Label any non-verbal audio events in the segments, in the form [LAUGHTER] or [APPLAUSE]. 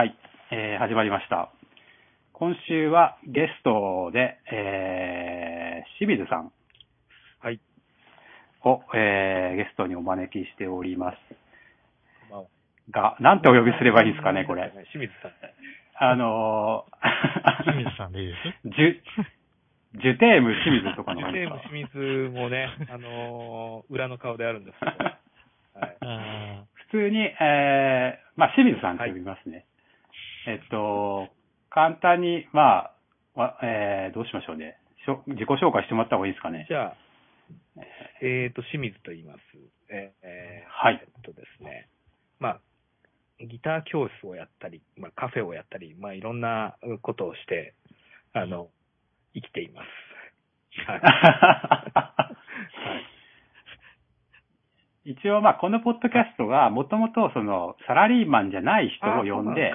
はい、えー始まりました。今週はゲストで、えー、清水さんはい。を、えーゲストにお招きしております。まあが、なんてお呼びすればいいですかね、これ。[LAUGHS] 清水さん。あのー、[LAUGHS] 清水さんでいいですジュ、ジュテーム清水とかのジュテーム清水もね、あのー裏の顔であるんですけど。[LAUGHS] はい。あ普通に、えー、まあ、清水さんと呼びますね。えっと、簡単に、まあ、わえー、どうしましょうね。しょ自己紹介してもらった方がいいですかね。じゃあ、えっ、と、清水と言います。えーえーはいえっとですね、まあ、ギター教室をやったり、まあ、カフェをやったり、まあ、いろんなことをして、あの、生きています。はい。[LAUGHS] 一応、まあ、このポッドキャストは、もともと、その、サラリーマンじゃない人を呼んで、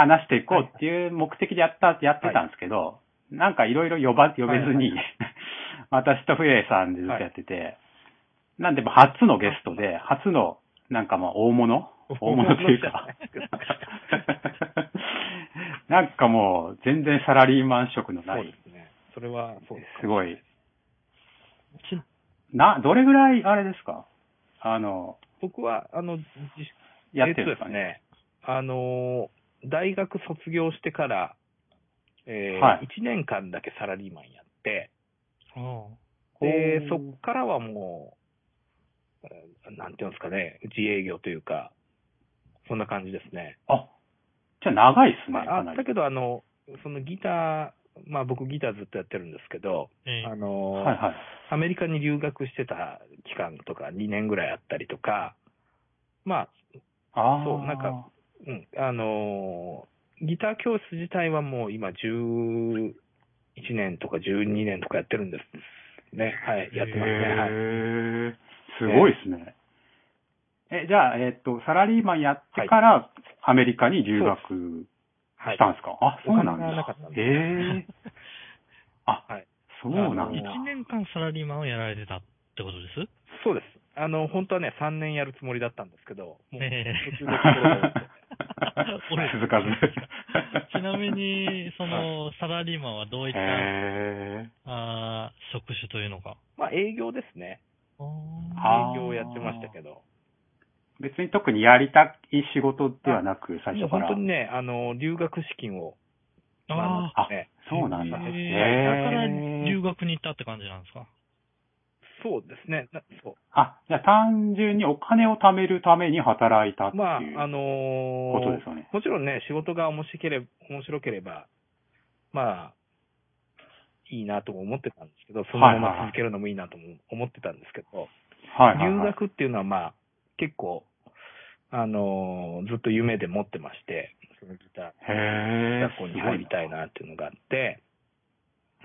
話していこうっていう目的でやった、やってたんですけど、なんかいろいろ呼ば、呼べずに、は [LAUGHS] い私とフエさんでずっとやってて、なんで、初のゲストで、初の、なんかまあ、大物？大物というか、なんかもう、全然サラリーマン職のない。そうで、すね。それは、そうですか。すごい、ちな、どれぐらい、あれですか？あの、僕は、あの、自やってるんですかね。あのー大学卒業してから、えーはい1年間だけサラリーマンやって、あで、そっからはもう、えーなんていうんですかね、自営業というか、そんな感じですね。あ、じゃあ長いっすね、まあ、かなり。あったけど、あの、そのギター、まあ僕ギターずっとやってるんですけど、ええあのーはいはい。アメリカに留学してた期間とか2年ぐらいあったりとか、まあ、ああ。そうなんかうん、あのーギター教室自体はもう今11年とか12年とかやってるんですね。はい、やってますね。はい。すごいですね。え、じゃあ、えっと、サラリーマンやってから、アメリカに留学はいしたんですか、あ、そうなんだ。へえ。あ、はいそうなんだ。あの1年間サラリーマンをやられてたってことです？そうです。あの、本当はね、3年やるつもりだったんですけど、もうええ途中で心が折れて俺続かず。ちなみに、その、サラリーマンはどういった、あー職種というのか。まあ、営業ですね。営業をやってましたけど。別に特にやりたい仕事ではなく、最初から。本当にね、あの、留学資金を、ああね、そうなんだ。だからー留学に行ったって感じなんですか？そうですね。なそう。あ、じゃあ単純にお金を貯めるために働いたっていう。まあ、あのーことですよねもちろんね、仕事が面白ければ、面白ければ、まあ、いいなとも思ってたんですけど、そのまま続けるのもいいなとも思ってたんですけど、はいはいはい、留学っていうのはまあ、結構、あのーずっと夢で持ってまして、そのギター、学校に入りたいなっていうのがあって、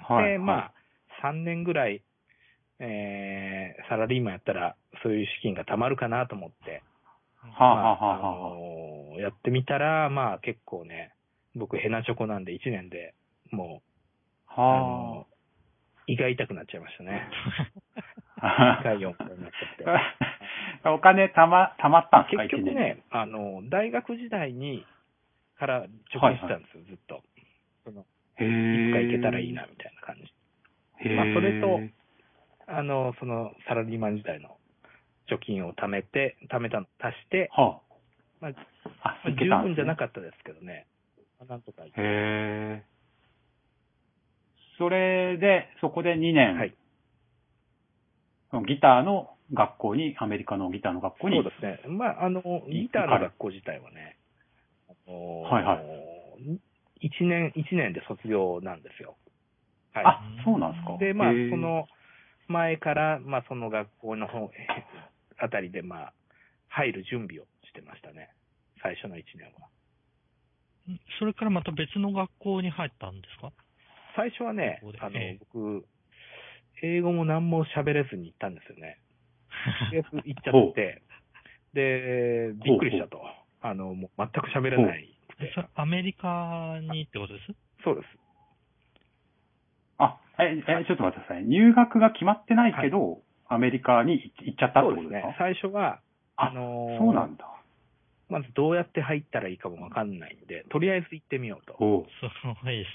はい、で、まあ、3年ぐらい、えーサラリーマンやったら、そういう資金が貯まるかなと思って、はあ、まあはあはあはああのーやってみたら、まあ結構ね、僕ヘナチョコなんで1年でもう、あはのー胃が痛くなっちゃいましたね。あ。胃が4回になっちゃって。[LAUGHS] お金たま、たまったんですか結局ね、あの、大学時代に、から貯金してたんですよ、ずっと。その、一年いつか行けたらいいな、みたいな感じ。まあそれとあの、その、サラリーマン時代の貯金を貯めて、貯めたの足して、はまあ、あ。あ、まあいけたんですね十分じゃなかったですけどね。まあなんとかへえ。それで、そこで2年、はい。ギターの学校に、アメリカのギターの学校に、そうですね。まあ、あの、ギターの学校自体はね、あのはいはい一年、一年で卒業なんですよ。はい。あ、そうなんですか。で、まあそ、の前から、まあ、その学校の方、[LAUGHS] あたりで、まあ、入る準備をしてましたね。最初の一年は。それからまた別の学校に入ったんですか？最初はねあのええ、僕、英語も何も喋れずに行ったんですよね。[LAUGHS] 行っちゃって、で、びっくりしたと。あの、もう全く喋れないそ。れアメリカにってことです？そうです。あ、え、え、ちょっと待ってください。入学が決まってないけど、アメリカに行っちゃったってことですか？ね。最初は、ああのーそうなんだ。まずどうやって入ったらいいかもわかんないんで、とりあえず行ってみようと。おう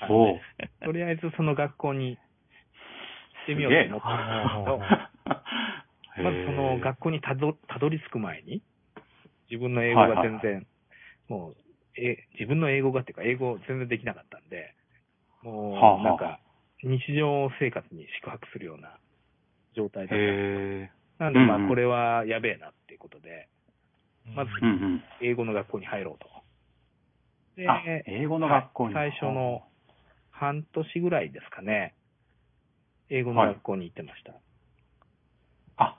すごいですね。とりあえずその学校に行ってみようと思ったんですけど、[LAUGHS] まずその学校にたどたどり着く前に、自分の英語が全然、もう、え、自分の英語がっていうか、英語全然できなかったんで、もう、はあはあなんか、日常生活に宿泊するような状態だった。なんで、まあ、これはやべえなっていうことで、まず。英語の学校に入ろうと。で、あ、英語の学校に。はい最初の半年ぐらいですかね、英語の学校に行ってました。あ、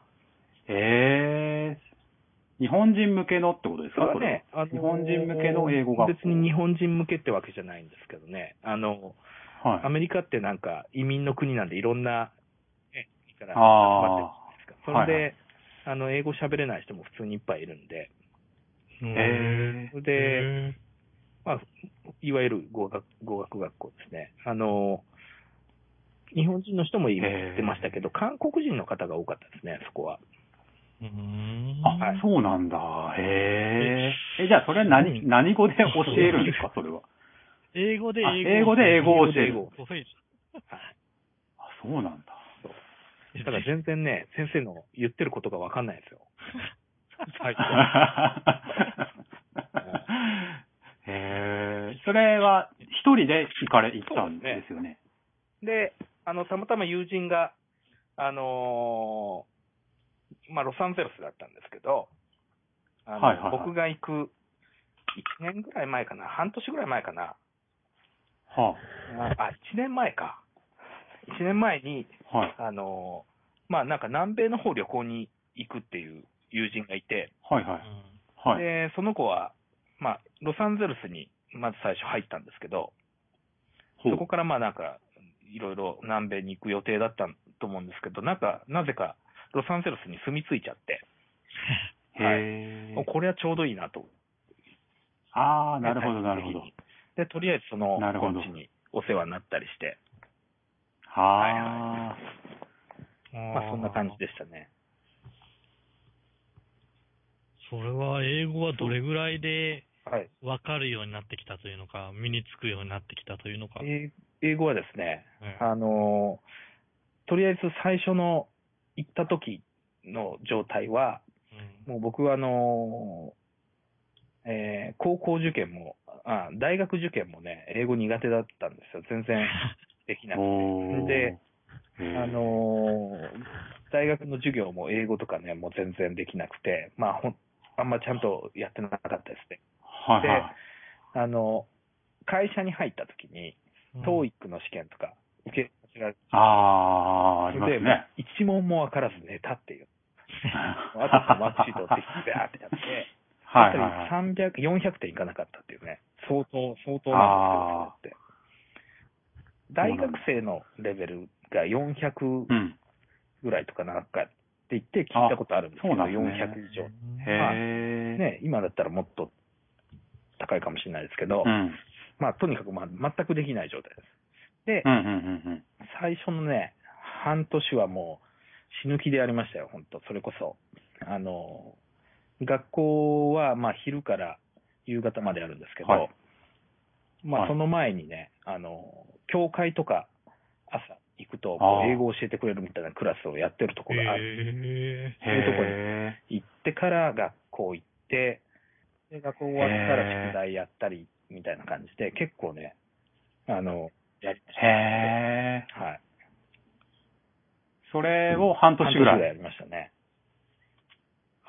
ええ日本人向けのってことですか？それはね、あのー日本人向けの英語学校。別に日本人向けってわけじゃないんですけどね、あの、はい。アメリカってなんか移民の国なんでいろんな、ね、国から集あまってるじゃないですか。それで、はいはいあの、英語喋れない人も普通にいっぱいいるんで、うんへそれで、まあ、いわゆる語学語学学校ですね。あの、日本人の人もいへーってましたけど、韓国人の方が多かったですね、そこは。うーんあ、はいそうなんだ。へえ。え、じゃあそれ何、何語で教えるんですか、[LAUGHS] それは。英語であ英語英語で英語を教える英語。すごいあ、そうなんだ。だから全然ね、先生の言ってることがわかんないんですよ。[LAUGHS] 最初へえ。それは一人で行かれ、行ったんですよね。で、あの、たまたま友人が、あのーまあ、ロサンゼルスだったんですけど、あのはいはいはい僕が行く1年ぐらい前かな、半年ぐらい前かな、はあ、あ1年前か。1年前に、あ、はい。あのーまあ、なんか南米の方旅行に行くっていう友人がいて、はいはい。はい。で、その子は、まあ、ロサンゼルスにまず最初入ったんですけど、そこからまあなんか、いろいろ南米に行く予定だったと思うんですけど、なんか、なぜか、ロサンゼルスに住み着いちゃって、へえ。これはちょうどいいなと。ああ、なるほど、なるほど。で、とりあえずその、なるほどこっちにお世話になったりして、はあ。まあそんな感じでしたね。それは英語はどれぐらいではい。分かるようになってきたというのか、身につくようになってきたというのか。英英語はですね、うんあのーとりあえず最初の行った時の状態は、うんもう僕はあのーえー高校受験もあ、大学受験もね、英語苦手だったんですよ。全然できなくて。[LAUGHS] で、あのー大学の授業も英語とかね、もう全然できなくて、まあほん、あんまちゃんとやってなかったですね。はいはい。あの、会社に入った時に、うん TOEIC の試験とか受けさせられて、ああ、ありますで、ね。一問もわからず寝たっていう。あとはマークシートを適当にバーってやって、はいはいはい。やっぱり300、400点いかなかったっていうね、相当、相当なんで。大学生のレベルが400うん。ぐらいとかなんかって言って聞いたことあるんですけど、んね400以上。へえ。ね、今だったらもっと高いかもしれないですけど、うん。まあ、とにかく、まあ、全くできない状態です。で、うんうんうんうん。最初のね、半年はもう死ぬ気でやりましたよ、本当それこそ。あの、学校は、まあ、昼から夕方まであるんですけど、はいまあ、はいその前にね、あの、教会とか朝行くと、英語を教えてくれるみたいなクラスをやってるところがある。へそういうとこにへ行ってから学校行って、で、学校終わったら宿題やったり、みたいな感じで、結構ね、あの、やりましえ。へ。はい。それを半年ぐらい。やりましたね。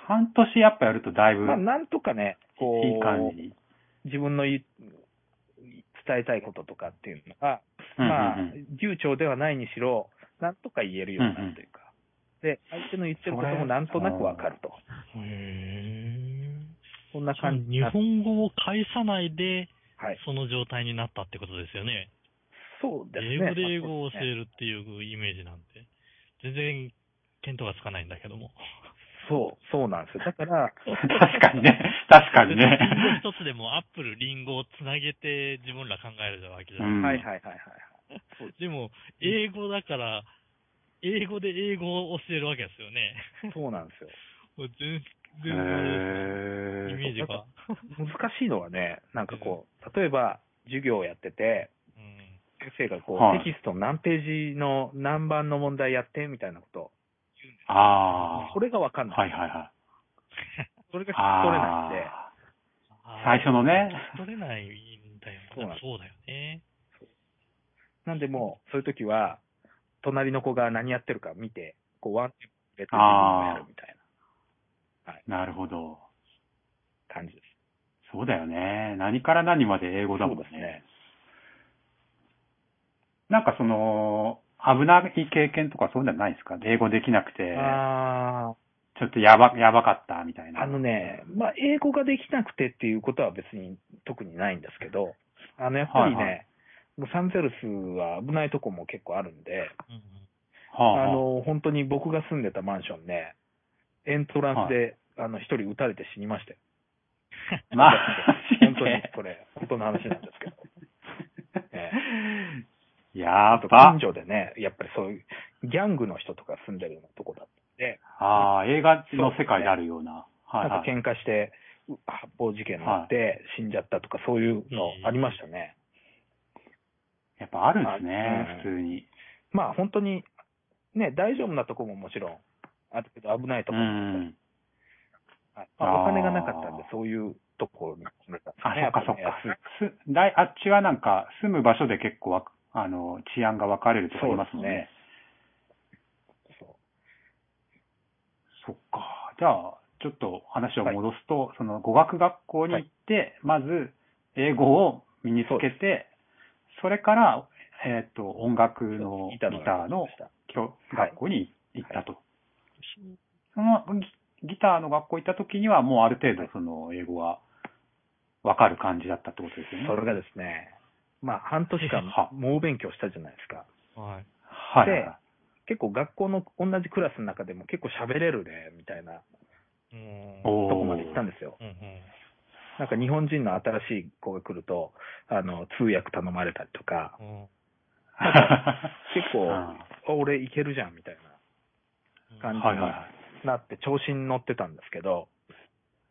半年やっぱやるとだいぶまあ、なんとかね、こう、いい感じに。自分のい伝えたいこととかっていうのが、うんうんうんまあ、流暢ではないにしろ、なんとか言えるようになるというか、で、相手の言ってることもなんとなくわかると。ーへそんなー感じに日本語を返さないで、はい。その状態になったってことですよね。そうですね。英語で英語を教える。るっていうイメージなんて、全然見当がつかないんだけども。そう、そうなんですよ。[LAUGHS] だから、確かにね。確かにね。一つでもアップル、リンゴをつなげて自分ら考えるわけじゃない。うんはいはいはいはいはい。でも、英語だから、英語で英語を教えるわけですよね。そうなんですよ。もう全全然イメへージが。難しいのはね、なんかこう、例えば授業をやってて、うん。先生がこう、はいテキストの何ページの何番の問題やってみたいなことあそれがわかんあ。ない。はいはいはい。[LAUGHS] それが聞き取れないんで、最初のね。取れないんだよそうそうだよね。なんでもう、そういう時は、隣の子が何やってるか見て、こう、ワンテンポ入れて自分もやるみたいなるほど。な感じです。そうだよね。何から何まで英語だもんね。そうですねなんかその、危ない経験とかそういうのはないですか？英語できなくて、あちょっとやば、やばかったみたいあ、な。あのね、まあ、英語ができなくてっていうことは別に特にないんですけど、あの、やっぱりね、はいはいロサンゼルスは危ないとこも結構あるんで。はあはああの、本当に僕が住んでたマンションね、エントランスで、あの、一人撃たれて死にましたよ。まあ、[LAUGHS] 本当に、これ、本当の話なんですけど。[LAUGHS] ええやあとば近。所でね、やっぱりそういう、ギャングの人とか住んでるようなとこだったんで、ああ、映画の世界であるような。はいなんかはい。喧嘩して、う発砲事件になって死んじゃったとか、そういうのありましたね。やっぱあるんですねあ、普通に。まあ本当に、ね、大丈夫なとこももちろんあるけど、危ないとうこもあったりん。はいまあ、お金がなかったんでそういうところに住めたんですあ、ね。そっかそっか。すだいあっちはなんか、住む場所で結構わあの、治安が分かれるとか言いますね。そうそっか。じゃあ、ちょっと話を戻すと、その語学学校に行って、まず英語を身につけて、それから、えっ、と、音楽のギターの教学校に行ったと。そのギギターの学校行った時には、もうある程度その英語は分かる感じだったってことですよね。それがですね、まあ半年間は猛勉強したじゃないですか。はい。はいはいはい。結構学校の同じクラスの中でも結構喋れるね、みたいなうん。おとこまで行ったんですよ。うんうん。なんか日本人の新しい子が来ると、あの、通訳頼まれたりとか、うん結構、う [LAUGHS] んあ俺いけるじゃん、みたいな感じになって調子に乗ってたんですけど、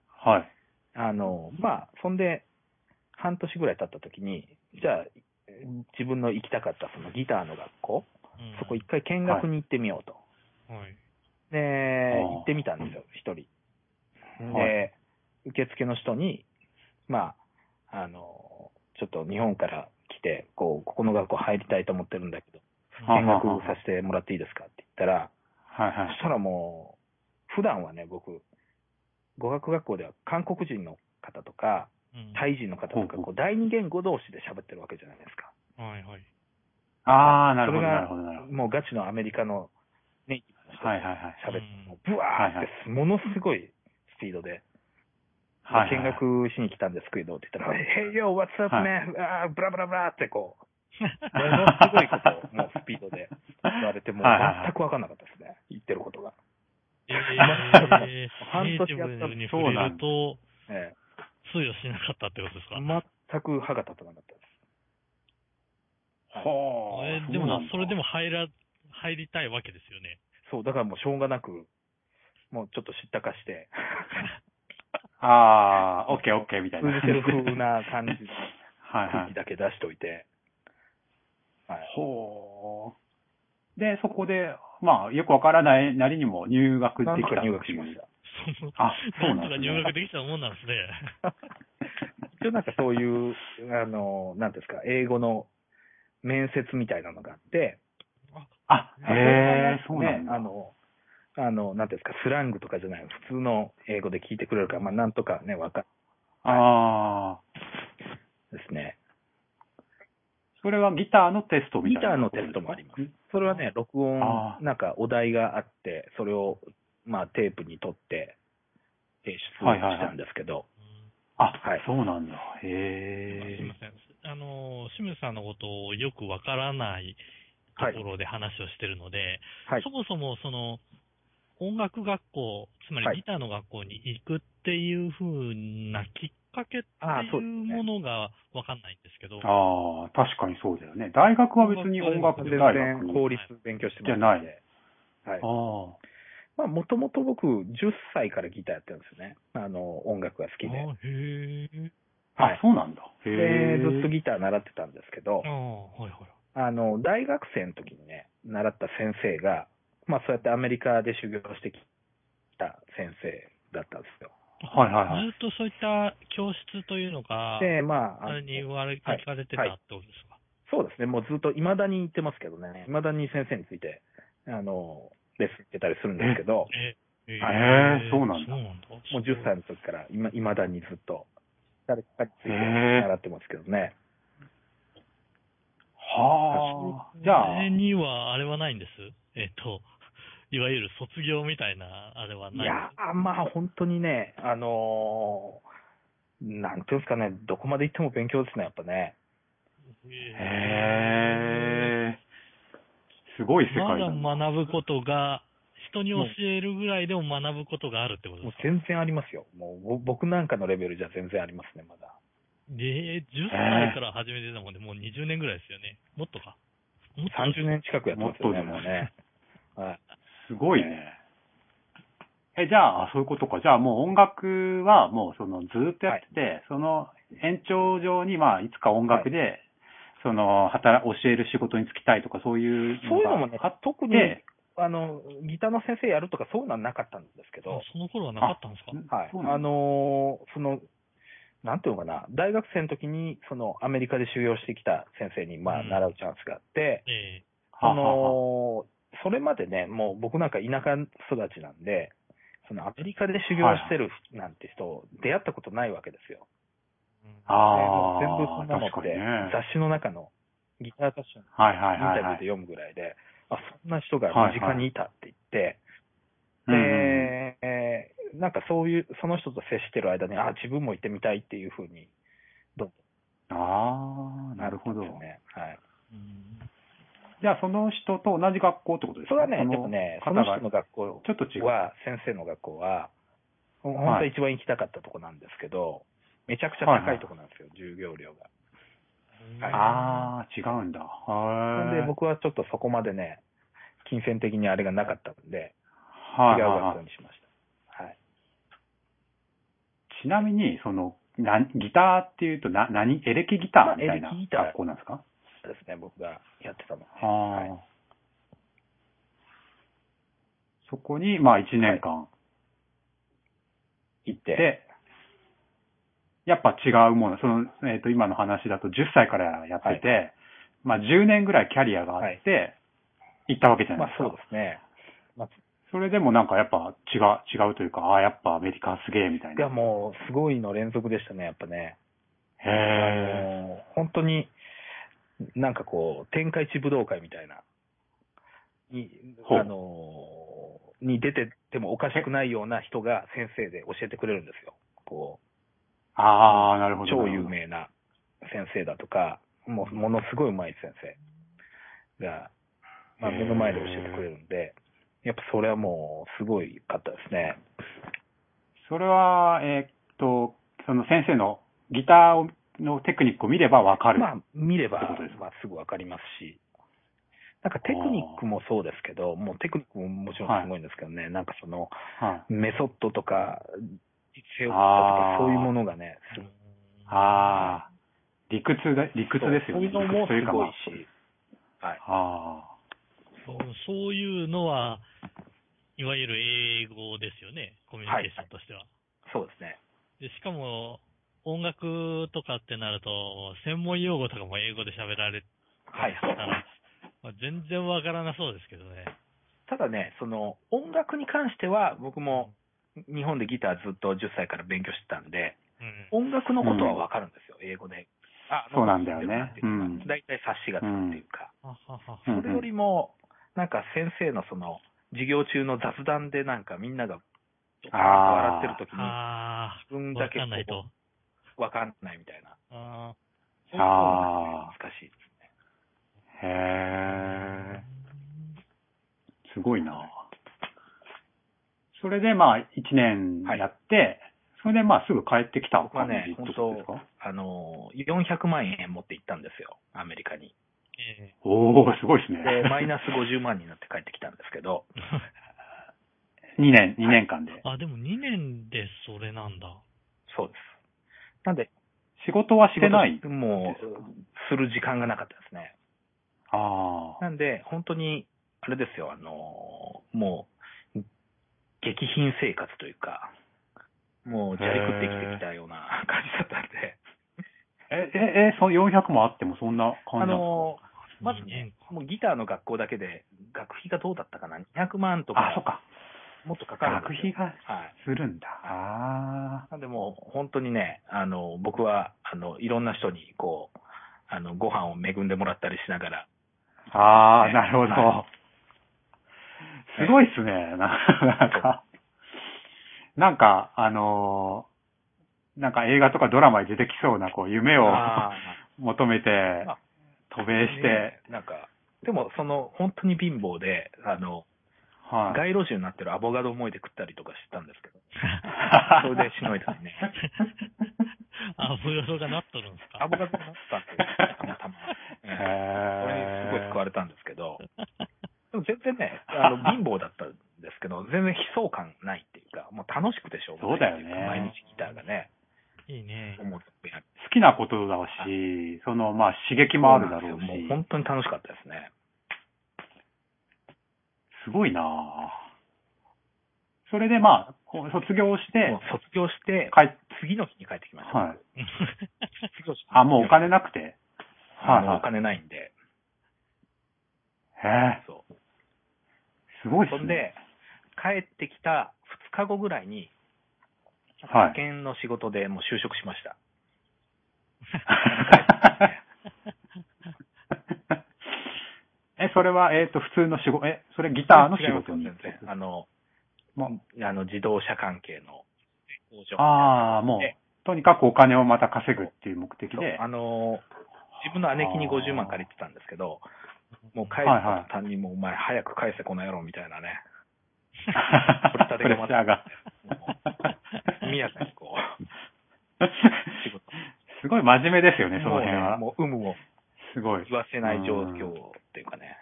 はい。あの、まあ、そんで、半年ぐらい経った時に、じゃあ、自分の行きたかったそのギターの学校、うんそこ一回見学に行ってみようと。はい。で、行ってみたんですよ、一人。はで、受付の人に、まあ、あの、ちょっと日本から来て、こう、ここの学校入りたいと思ってるんだけど、は見学させてもらっていいですかって言ったら、はいはい。そしたらもう、普段はね、僕、語学学校では韓国人の方とか、うんタイ人の方とか、こう第二言語同士で喋ってるわけじゃないですか。はいはい。ああ、なるほど、それがなるほど、なるほど。もうガチのアメリカのネイティブの人はいはいはい。喋って、もうブワーって、ものすごいスピードで、はいはい見学しに来たんですけどって言ったら、Hey yo, what's up, はい man? あーブラブラブラってこう、[LAUGHS] ものすごいことをもうスピードで言われて、もう全く分かんなかったですね、言ってることが。えー、[LAUGHS] 半年やったィブに触れると、え通用しなかったってことですか？え、全く歯が立たなかったです。はえーでもな、それでも入ら、入りたいわけですよね。そう、だからもうしょうがなく、もうちょっと知ったかして、[LAUGHS] ああ、オッケーオッケーみたいな。通じてる風な感じのはいはい。空気だけ出しといて、はい。ほう。で、そこで、まあ、よくわからないなりにも入学できた。なんとか入学しました。そ [LAUGHS] のあそうなんんですね入学できたもんなんですね。[LAUGHS] 一応なんかそういう、あの、なんですか、英語の面接みたいなのがあって、あ、へえ、そうなねん、だ。あの、あの、なんですか、スラングとかじゃない、普通の英語で聞いてくれるから、まあ、なんとかね、わかああ。るですね。それはギターのテストみギたいな。ターのテストもあります。それはね、録音なんかお題があって、それを、まあ、テープに取って、提出したんですけど、あ、はいそうなんだ。すいへえま。せん。あの、清水さんのことをよくわからないところで話をしてるので、はいそ。もそもその、音楽学校、つまはいりギターの学校に行くっていう風なきっかけってあいうものがわかんないんですけど、ああ、確かにそうだよね。大学は別に音楽全大然学に。法律勉強してますじゃない。はい。あままあ、もともと僕、10歳からギターやってるんですよね。あの、音楽が好きで。あへえ。はいあ、そうなんだ。へで、え。ずっとギター習ってたんですけどあ、あ、はいはい。あの、大学生の時にね、習った先生が、まあそうやってアメリカで修行してきた先生だったんですよ。はいはいはい。ずっとそういった教室というのが、で、まあ、あのあれに言われ、聞かれてたはいってことですか、そうですね、もうずっと未だに言ってますけどね、未だに先生について、あの、レッスン受けたりするんですけど、え、えへえそうなんだそうなんだ。もう10歳の時から今未だにずっと、誰かについて習ってますけどね。はあ。じゃあそ、れには、あれはないんです？えっ、と、いわゆる卒業みたいな、あれはいない？やー、まあ本当にね、あのーなんていうんですかね、どこまで行っても勉強ですね、やっぱね。へえ。すごい世ま界だな。だ学ぶことが、人に教えるぐらいでも学ぶことがあるってこともうですか？全然ありますよ。もうぼ僕なんかのレベルじゃ全然ありますね、まだ。えー、10歳から始めてたもんで、もう20年ぐらいですよね。もっとか？もっと30年？近くやってますよね、もっともうね。はい。すごいね。え、じゃあ、あそういうことか。じゃあもう音楽はもうそのずっとやってて、その延長上にまあいつか音楽で、その働、教える仕事に就きたいとかそういうそういうのもね特にて、、あの、ギターの先生やるとかそういうのはなかったんですけあど、その頃はなかったんですか？はい。あのーその、なんていうのかな、大学生の時に、その、アメリカで修行してきた先生に、まあ、うん。習うチャンスがあって、えそはははの、それまでね、もう僕なんか田舎育ちなんで、そのアメリカで修行してるなんて人、出会ったことないわけですよ。えうんあでもう全部そあ、んなのって。雑誌の中の、ギター雑誌のはいはいはい、インタビューはい。で読むぐらいで、あ、そんな人が身近にいたって言って、うんうんで、えーなんかそういう、その人と接してる間に、あ、自分も行ってみたいっていうふうに、どんああ、なるほど。ね。はい。うんじゃあその人と同じ学校ってことですか？それはね、でもね、その人の学校ちょっと違う。は、先生の学校は、本当は一番行きたかったとこなんですけど、めちゃくちゃ高いとこなんですよ、授業料が。はいああ、違うんだ。はい。なんで僕はちょっとそこまでね、金銭的にあれがなかったんで、はい違うはいはい学校にしました。はい。ちなみに、その、なギターっていうと、な、何？エレキギターみたいなまあエレキギター学校なんですか？ですね、僕がやってたの。はあ、そこに、まあ、1年間行って、で、やっぱ違うもの、その、えっ、と、今の話だと10歳からやってて、まあ、10年ぐらいキャリアがあって、行ったわけじゃないですか。まあそうですね。まあ、それでもなんかやっぱ違う、違うというか、ああ、やっぱアメリカすげえみたいな。いやもう、すごいの連続でしたね、やっぱね。へえ。本当に、なんかこう、天下一武道会みたいな、に、あの、に出ててもおかしくないような人が先生で教えてくれるんですよ。こああ、なるう、ほど。超有。名な先生だとか、もう、ものすごい上手い先生が、まあ、目の前で教えてくれるんで、やっぱそれはもう、すごいかったですね。それは、えーっと、その先生のギターをのテクニックを見ればわかる。まあ、見ればまあ、すぐわかりますし、なんかテクニックもそうですけど、もうテクニックももちろんすごいんですけどね、なんかその、はい。メソッドとか、実用とあーか、そういうものがね、すごいああ、理屈で、理屈ですよね。そういうのもすごいし、はい。あそうそういうのは、いわゆる英語ですよね、コミュニケーションとしては。そうですね。でしかも、音楽とかってなると、専門用語とかも英語で喋られはい。たら、まあ、全然わからなそうですけどね。ただね、その、音楽に関しては、僕も日本でギターずっと10歳から勉強してたんで、うん。音楽のことはわかるんですよ、英語で。あそうなんだよね大体察しがつくっていうか。それよりも、なんか先生のその、授業中の雑談でなんかみんなが、笑ってる時に、自分だけかんないと。こうわかんないみたいな。ああ難しいですね。あ、へえ、すごいな。それでまあ、1年やって、それでまあ、すぐ帰ってきた僕はね感じってことですか？あの、400万円持って行ったんですよ、アメリカに。えおおすごいですね。で、マイナス50万になって帰ってきたんですけど、[LAUGHS] 2年、2年間で。あ、でも2年でそれなんだ。そうです。なんで、仕事はしてない。もう、する時間がなかったですね。ああ。なんで、本当に、あれですよ、あの、もう、激貧生活というか、もう、砂利食って生きてきたような感じだったんで、え、え、え、その400もあってもそんな感じあなんですか？の、まずね、もうギターの学校だけで、学費がどうだったかな ?200 万とか、あ、そっか。もっとかかる学費がはい。するんだ。あなんでもう、本当にね、あの、僕は、あの、いろんな人に、こう、あの、ご飯を恵んでもらったりしながら、あ。あなるほどは。すごいっすね。ななんか、なんか、あのーなんか映画とかドラマに出てきそうな、こう、夢をあ求めてあ、渡米ーして、なんか、でも、その、本当に貧乏で、あの、はい。街路樹になってるアボカド思いで食ったりとかしてたんですけど、[LAUGHS] それでしのいだりね。あ、ブロがなっとるんですかアボカドになったんですよ、たまたま。ええへこれにすごい救われれたんですけど、全然ね、あの、[LAUGHS] 貧乏だったんですけど、全然悲壮感ないっていうか、もう楽しくてしょうがないっていそうだよね。毎日ギターがね、いいね。思ってやる好きなことだし、その、まあ、刺激もあるだろうし。もう、本当に楽しかったですね。すごいな。ぁそれでまあ、こう卒業して。もう、卒業して、帰っ次の日に帰ってきました。はい。次の日あ、もうお金なくて。はいはい。お金ないんで、へえ、ごいっすね。そんで、帰ってきた2日後ぐらいに、はい派遣の仕事でもう就職しました。[LAUGHS] え、それは、えっ、と、普通の仕事、え、それギターの仕事に。あの、まあの、自動車関係の工場ああ、もうで、とにかくお金をまた稼ぐっていう目的で。あの、自分の姉貴に50万借りてたんですけど、もう帰っはいはいた途端にもうお前早く返せこの野郎みたいなね、[LAUGHS] プ取り立てがまたが。もう速やかにこう。[LAUGHS] すごい真面目ですよね、その辺は。もうね、もう有無をすごい。言わせない状況っていうかね。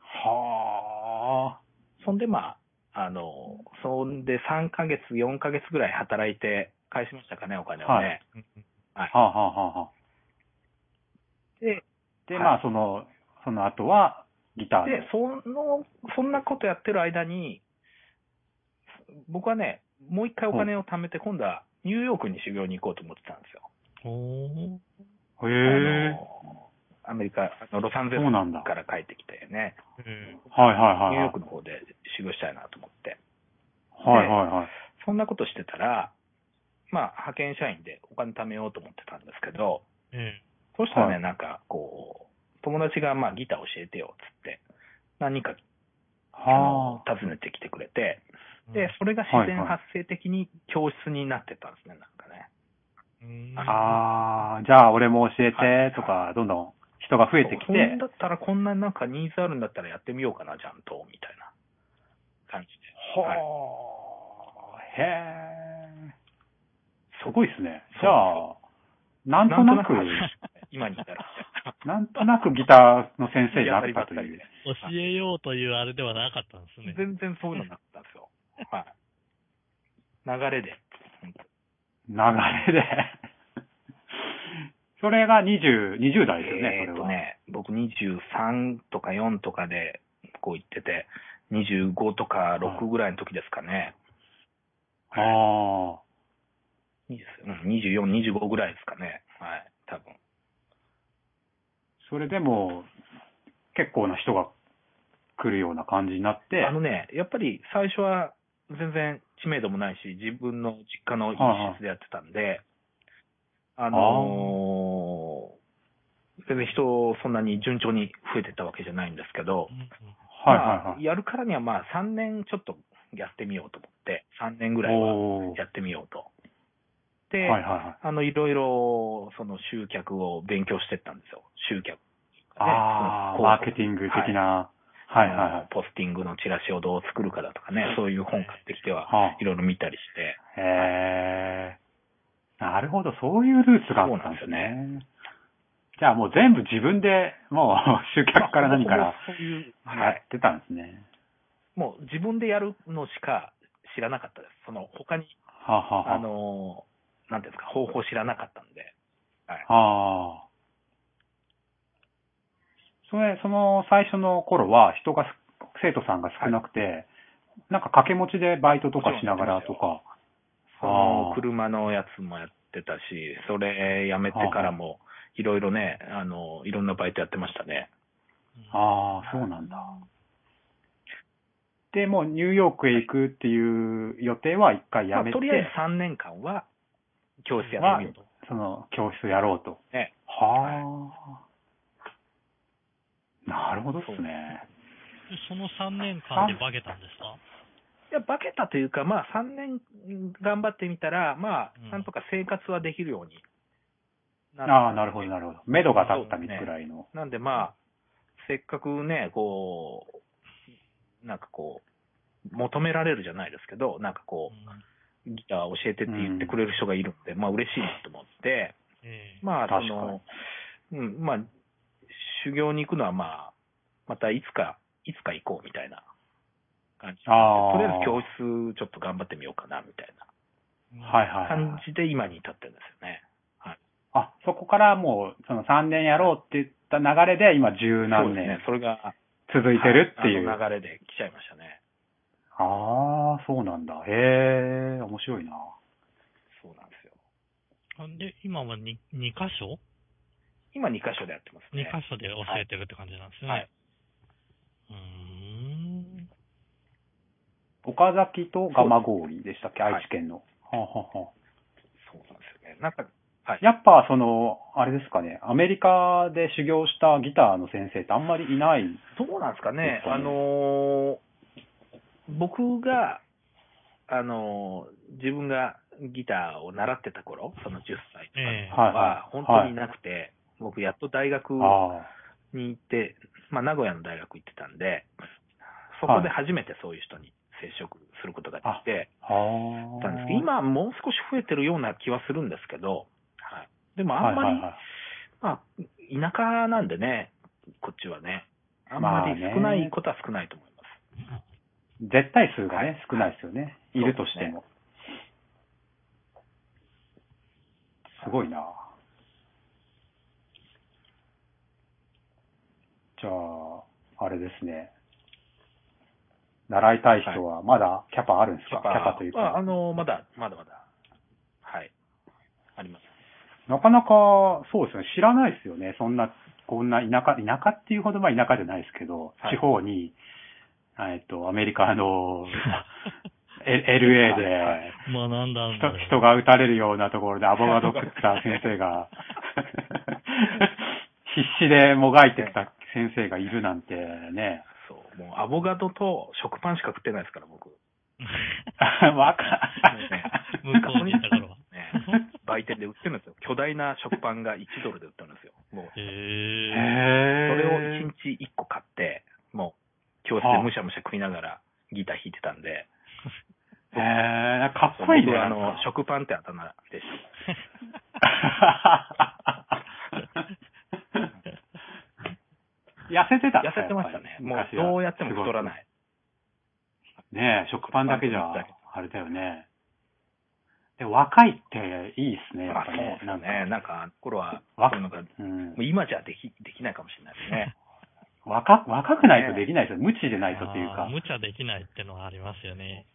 はそんでまあ、あの、そんで3ヶ月、4ヶ月ぐらい働いて返しましたかね、お金をね。あ。はあ、はあはあはあ、で、で、はいまあ、その、その後は、ギターで、その、そんなことやってる間に、僕はね、もう一回お金を貯めて、今度はニューヨークに修行に行こうと思ってたんですよ。おー。へえ。アメリカ、あのロサンゼルスから帰ってきてね、うん。はいはいはい。ニューヨークの方で修行したいなと思って。はいはいはい。そんなことしてたら、まあ、派遣社員でお金貯めようと思ってたんですけど、うん。そしたらね、はいなんか、こう、友達が、まあ、ギター教えてよ、つって、何人か、あのは訪ねてきてくれて、で、それが自然発生的に教室になってったんですね、なんかね。うんあ。ああ、じゃあ俺も教えてとか、どんどん人が増えてきてだったら、こんななんかニーズあるんだったらやってみようかな、ちゃんと、みたいな感じで。はいはあ、へえ。すそごいですね。じゃあ、なんとなく、今に至る。[LAUGHS] なんとなくギターの先生になったという。教えようというあれではなかったんですね。全然そういうのなかったんですよ。[LAUGHS] はい。流れで。流れで。[LAUGHS] それが20、20代ですよね、それは。えーとね、僕23とか4とかでこう言ってて、25とか6ぐらいの時ですかね。ああ。20うん24、25ぐらいですかね。はい、多分。それでも、結構な人が来るような感じになって、あのね、やっぱり最初は全然知名度もないし、自分の実家の一室でやってたんで、あのー全然人そんなに順調に増えてったわけじゃないんですけど、はいまあはいはい。やるからにはまあ3年ちょっとやってみようと思って、3年ぐらいはやってみようと。で、はいはいはい。あの、いろいろ、その集客を勉強してったんですよ。集客。ああ、ねマーケティング的な。はいはいはい。ポスティングのチラシをどう作るかだとかね、そういう本買ってきては、はあいろいろ見たりして、へえ。なるほど、そういうルーツがあったんですそうなね。じゃあもう全部自分で、もう [LAUGHS] 集客から何からやはい。ってたんですね。もう自分でやるのしか知らなかったです。その他に、はあ、はあはあのーなんていうんですか、方法知らなかったんで。はい。ああ。それ、その最初の頃は人がす、生徒さんが少なくて、なんか掛け持ちでバイトとかしながらとか。その車のやつもやってたし、それやめてからも、いろいろね、あの、いろんなバイトやってましたね。ああ、そうなんだ。で、もうニューヨークへ行くっていう予定は一回やめて、まあとりあえず3年間は、教室やってみようと。その教室やろうと。ね。はあ。なるほどっすね。でその3年間で化けたんですか？いや、化けたというか、まあ、3年頑張ってみたら、まうんあ、なんとか生活はできるようになああ、なるほど、なるほど。目処が立ったみくらいの。なんで、まあ、せっかくね、こう、なんかこう、求められるじゃないですけど、なんかこう、ギター教えてって言ってくれる人がいるんで、まあ嬉しいなと思って、ええまあ、そ確かの、うん、まあ、修行に行くのはまあ、またいつか、いつか行こうみたいな感じで。ああとりあえず教室ちょっと頑張ってみようかな、みたいなはいはい、はい。感じで今に至ってるんですよね。はい。あ、そこからもう、その3年やろうって言った流れで、今十何そうですね年。それが、続いてるっていう。はい流れで来ちゃいましたね。ああ、そうなんだ。へえ、面白いな。そうなんですよ。あで、今は 2, 2箇所？今2箇所でやってます ?2 ね。箇所で教えてるって感じなんですね。はい。うーん。岡崎と蒲郡でしたっけ？はい愛知県の。はあはあはあそうなんですよね。なんか、はい。やっぱ、その、あれですかね、アメリカで修行したギターの先生ってあんまりいない。どうなんですかねです。かねあのー僕が、あのー自分がギターを習ってた頃、その10歳とかええはいははい。本当になくて、僕やっと大学にあ行って、まあ名古屋の大学行ってたんで、そこで初めてそういう人に接触することができて、あ。はあ。たんですけど、今はもう少し増えてるような気はするんですけど、はい。でもあんまり、はいはいはいまあ、田舎なんでね、こっちはね、あんまりまあね少ないことは少ないと思います。絶対数がね、はい少ないですよね。はいいるとしても。すごいな。じゃあ、あれですね。習いたい人はまだキャパあるんですか、キャパというか。ああの、まだ、まだまだ。はい。あります。なかなか、そうですよね。知らないですよね。そんな、こんな田舎、田舎っていうほどまあ田舎じゃないですけど、はい地方に、えっと、アメリカの、L- LA で、[LAUGHS] んだん人だ。人が撃たれるようなところで [LAUGHS] アボカド食った先生が、[LAUGHS] 必死でもがいてきた先生がいるなんてね、そう。もう、アボカドと食パンしか食ってないですから、僕。わか向こうにいた頃は。ね。売店で売ってるんですよ。巨大な食パンが1ドルで売ってるんですよ。もう、へ。それをー1日1個買って、教室でむしゃむしゃ食いながらギター弾いてたんで、[LAUGHS] へーかっこいいね。僕あの食パンってあだ名でし [LAUGHS] 痩せてたた。痩せてましたね。もう、どうやっても太らない。ねえ、食パンだけじゃあれだよね。で、若いっていいっすね、やまあ、っぱね。そうですよね。なんか、あの頃は、わそういうのが、もうんう今じゃでき、できないかもしれないですね。若、若くないとできないですよ。無知でないとっていうか。無茶できないってのはありますよね。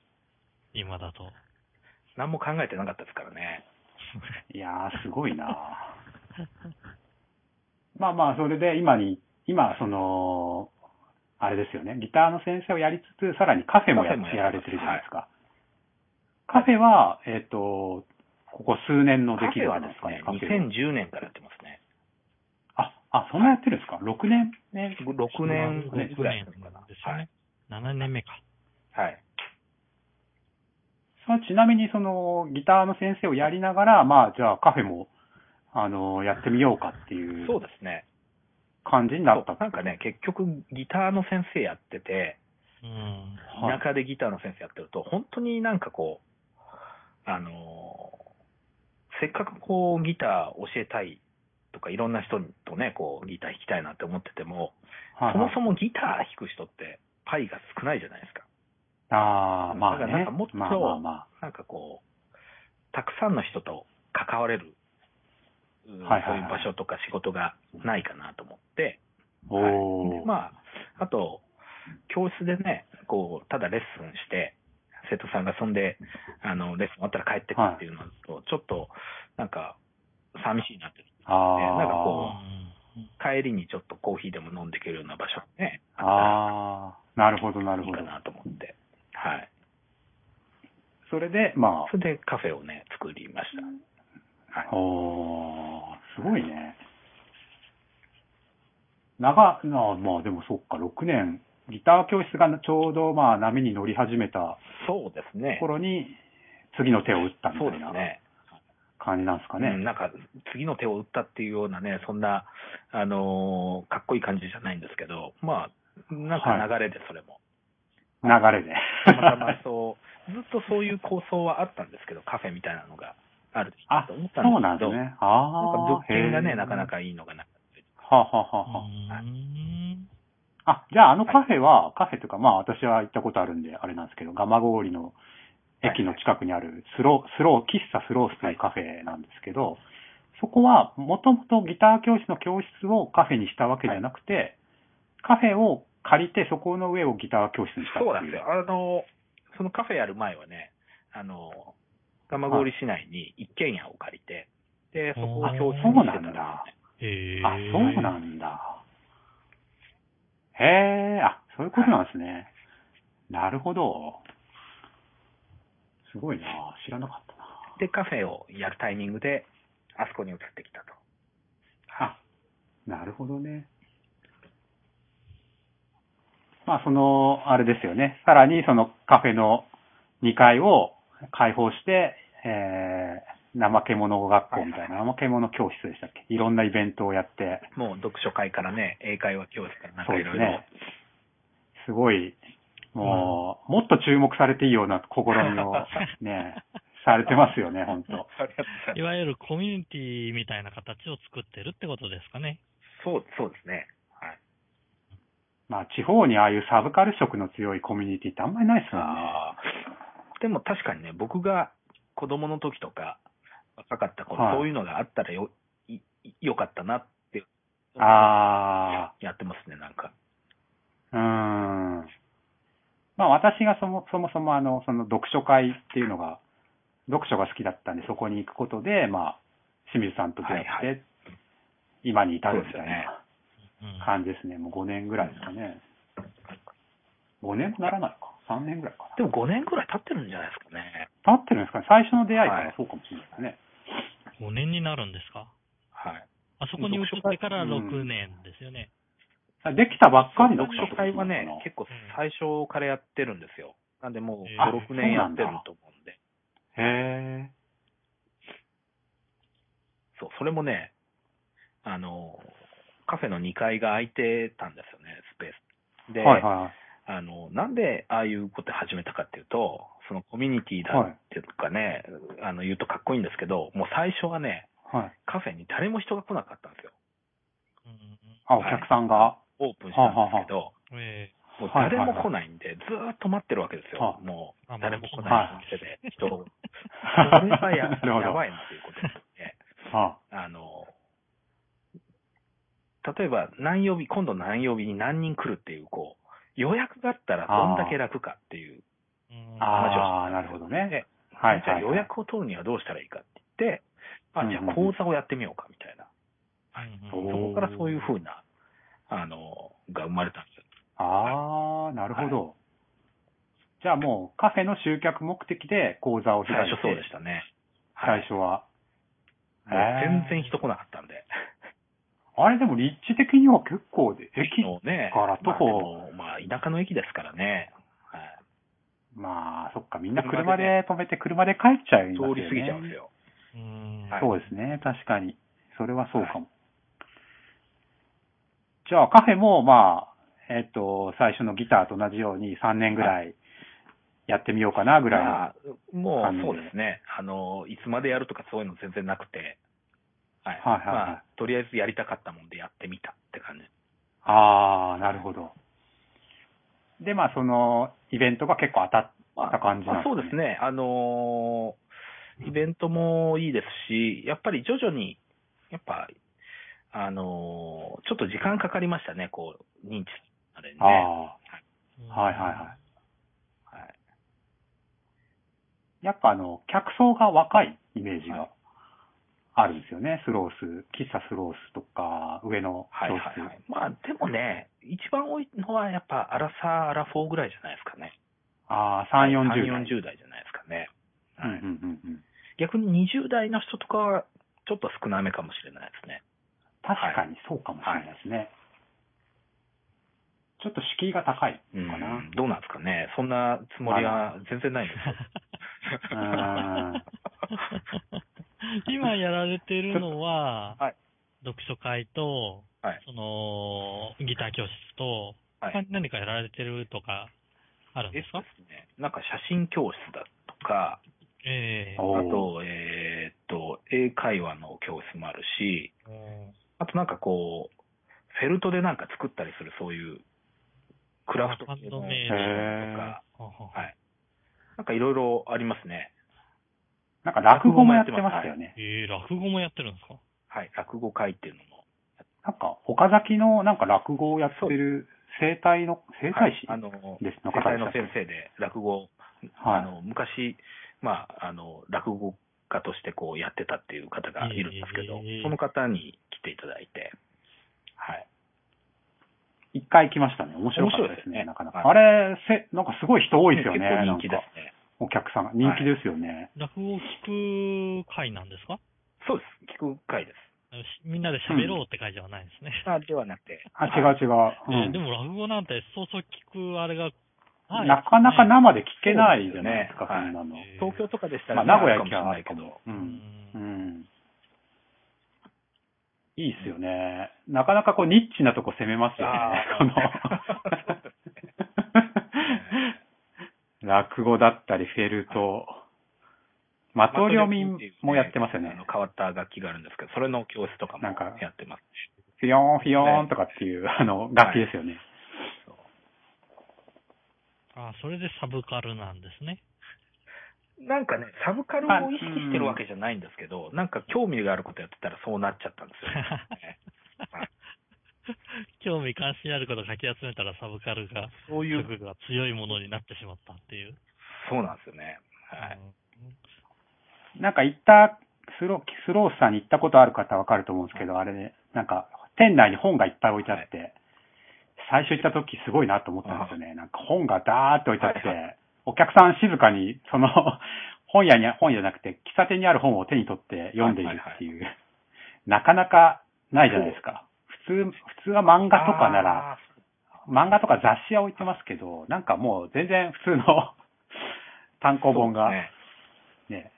今だと。何も考えてなかったですからね。[LAUGHS] いやー、すごいな [LAUGHS] まあまあ、それで今に、今、その、あれですよね。ギターの先生をやりつつ、さらにカフェもやややられてるじゃないですか。カフェは、えっ、と、ここ数年の出来なんですすね、。カフェは2010年からやってますね。あ、あ、そんなやってるんですか ?6 年？ね。6年ねぐらいなのかな。ですよね。7年目か。はい。ちなみにそのギターの先生をやりながら、まあじゃあカフェも、あの、やってみようかっていうそうですね。感じになったそうなんかね、結局ギターの先生やってて、うん。はい田舎でギターの先生やってると、本当になんかこう、あのーせっかくこうギター教えたいとかいろんな人とね、こうギター弾きたいなって思ってても、はいはいそもそもギター弾く人ってパイが少ないじゃないですか。ああ、まあだからなねんかもっ。とまあまあまなんかこう、たくさんの人と関われる、うんはいはいはいそういう場所とか仕事がないかなと思って、あ。おー。でまあ、あと、教室でね、こう、ただレッスンして、生徒さんがそんで、あの、レッスン終わったら帰ってくるっていうのと、ちょっと、なんか、寂しいなって。ああ。なんかこうん帰りにちょっとコーヒーでも飲んでいけるような場所ね、あっああ、なるほど、なるほど。いいかなと思って。はい。それで、まそれでカフェをね、作りました。はいあ、。おー、すごいね。長、なまあでもそっか、6年、ギター教室がちょうどまあ波に乗り始めたそうですね。頃に、次の手を打ったみそうたいなですね。感じなんですかね。うん、なんか、次の手を打ったっていうようなね、そんな、あのーかっこいい感じじゃないんですけど、まあ、なんか流れでそれも。流れで。たまたまそう、[LAUGHS] ずっとそういう構想はあったんですけど、カフェみたいなのがあるあと思ったんですけど、そうなんですね。なんかああ。物件がね、なかな。かいいのがなかったりはあ、はあはあはあ、うんあ、じゃああのカフェは、カフェとかまあ私は行ったことあるんであれなんですけど、蒲郡の駅の近くにあるスロー、スロー、喫茶スロースというカフェなんですけど、そこはもともとギター教室の教室をカフェにしたわけじゃなくて、カフェを借りてそこの上をギター教室にしたっていそうなんですよ。あの、そのカフェやる前はね、あの、蒲郡市内に一軒家を借りて、で、そこを教室にしてたんですよね。へえ。あ、そうなんだ。へえ、あ、そういうことなんですね。なるほど。すごいな知らなかったなで、カフェをやるタイミングで、あそこに移ってきたと。あ、なるほどね。まあ、その、あれですよね。さらに、そのカフェの2階を開放して、えー、怠け者学校みたいな、怠け者教室でしたっけ？いろんなイベントをやって、もう読書会からね、英会話教室からなんかいろいろ。ですね。すごい、もう、もっと注目されていいような試みを [LAUGHS] ね、されてますよね、本当いわゆるコミュニティみたいな形を作ってるってことですかね。そう、そうですね。はい。まあ、地方にああいうサブカル色の強いコミュニティってあんまりないですもんね。でも確かにね、僕が子供の時とか、若かった頃、はいそういうのがあったらよ、いよかったなって、あやってますね、なんか。あ、うーん。まあ私がそもそもそもあの、その読書会っていうのが、読書が好きだったんで、そこに行くことで、まあ、清水さんと出会って、はいは今に至るみたいそうですよねなうん感じですね。もう5年ぐらいですかね。5年もならないか。3年ぐらいかな。でも5年くらい経ってるんじゃないですかね。経ってるんですかね。最初の出会いかはいらそうかもしれないですね。5年になるんですか？はい。あそこに移ってからうん6年ですよね。できたばっかりの読書会はね、結構最初からやってるんですよ。なんでもうえー5、6年やってると思うんで。へえ。そう、それもね、あの、カフェの2階が空いてたんですよね、スペース。で、はいはい。あの、なんでああいうこと始めたかっていうと、そのコミュニティだっていうかね、あの、言うとかっこいいんですけど、もう最初はね、はい。カフェに誰も人が来なかったんですよ。うんあ、お客さんが。オープンしたんですけど、えもう誰も来ないんで、ずーっと待ってるわけですよ。はもうあ、誰も来まないあ店で人を。これは [LAUGHS] やばいなということで、はあの、例えば何曜日、今度何曜日に何人来るっていう、こう、予約があったらどんだけ楽かっていう話をあー、してなるほどね。ではいはい。じゃあ予約を取るにはどうしたらいいかって言って、あ、じゃあ講座をやってみようかみたいな。うんそこからそういうふうな、あの、が生まれたんですよ。ああ、なるほど。じゃあもうカフェの集客目的で講座を開いて。最初そうでしたね。はい。最初は。もう全然人来なかったんで。[LAUGHS] あれでも立地的には結構で、駅、のね、から徒歩まあまあ、田舎の駅ですからね。はい。まあ、そっか、みんな車で止めて車で帰っちゃいますよね。通り過ぎちゃうんですよ。うんはいそうですね、確かに。それはそうかも。じゃあカフェもまあ、えっ、と、最初のギターと同じように3年ぐらいやってみようかなぐらいもうそうですね。あの、いつまでやるとかそういうの全然なくて、はい。はいはいはいまあ、とりあえずやりたかったもんでやってみたって感じ。ああ、なるほど。で、まあ、その、イベントが結構当たった感じなんまあそうですね。あのーイベントもいいですし、やっぱり徐々に、やっぱ、あのーちょっと時間かかりましたね、こう、認知あれね。ああ、はいはいはい。はい。やっぱあの、客層が若いイメージがあるんですよね。スロース、喫茶スロースとか、上のはい。はいはい。まあ、でもね、一番多いのはやっぱ、アラサー、アラフォーぐらいじゃないですかね。ああ、3、40 3代。40代じゃないですかね。うんうんうん。逆に20代の人とかは、ちょっと少なめかもしれないですね。確かにそうかもしれないですね。ちょっと敷居が高いうんのかな。どうなんですかね。そんなつもりは全然ないんです [LAUGHS] 今やられてるのは、はい。読書会と、はい。その、ギター教室と、はい。他に何かやられてるとか、あるんえっとですかですね、なんか写真教室だとか、えーあと、えーっと、英会話の教室もあるし、あとなんかこう、フェルトでなんか作ったりするそういうクラフトハン系のドメイとドか、はははい。なんかいろいろありますね。なんか落語もやってましたよね。ええ落語もやってるんですか？はい。落語会っていうのも。なんか、岡崎のなんか落語をやってる生態の、生態師はいあの、ですの先生で落語、はいあの、昔、まあ、あの、落語家としてこうやってたっていう方がいるんですけど、ええその方に来ていただいて、はい。け一回来ましたね。面白かったですね、すねなかなか。はいあれ、せ、なんかすごい人多いですよね。結構人気ですね。お客さんが。人気ですよね。落語を聞く会なんですか？そうです。聞く会です。しみんなで喋ろうって会じゃないですね。あではなくて。あ、違う違う。うんえーでも落語なんてそうそう聞くあれが、はいなかなか生で聞けないじゃないですか、そんなの。はい東京とかでしたまあ、ら、名古屋行きゃないけども。。う。うんうん。いいっすよね。なかなかこう、ニッチなとこ攻めますよねあ。[LAUGHS] その [LAUGHS] 落語だったり、フェルト。マトリョミンもやってますよね。変わった楽器があるんですけど、それの教室とかもやってます。フィヨーン、フィヨーンとかっていう、あの、楽器ですよね。そうあそれでサブカルなんですね。なんかね、サブカルを意識してるわけじゃないんですけど、なんか興味があることやってたらそうなっちゃったんですよ、ね。はい興味関心あることをかき集めたらサブカルが、そういう、色が強いものになってしまったっていう。そうなんですよね。はい。なんか行った、スロー、スロースさんに行ったことある方わかると思うんですけど、あれね、なんか、店内に本がいっぱい置いてあって、最初行った時すごいなと思ったんですよね。なんか本がダーって置いてあって、はいお客さん静かに、その、[LAUGHS] 本屋に、本屋じゃなくて、喫茶店にある本を手に取って読んでいるっていう、なかなかないじゃないですか。普通、普通は漫画とかなら、あ漫画とか雑誌は置いてますけど、なんかもう全然普通の [LAUGHS] 単ー、行本が、ねね、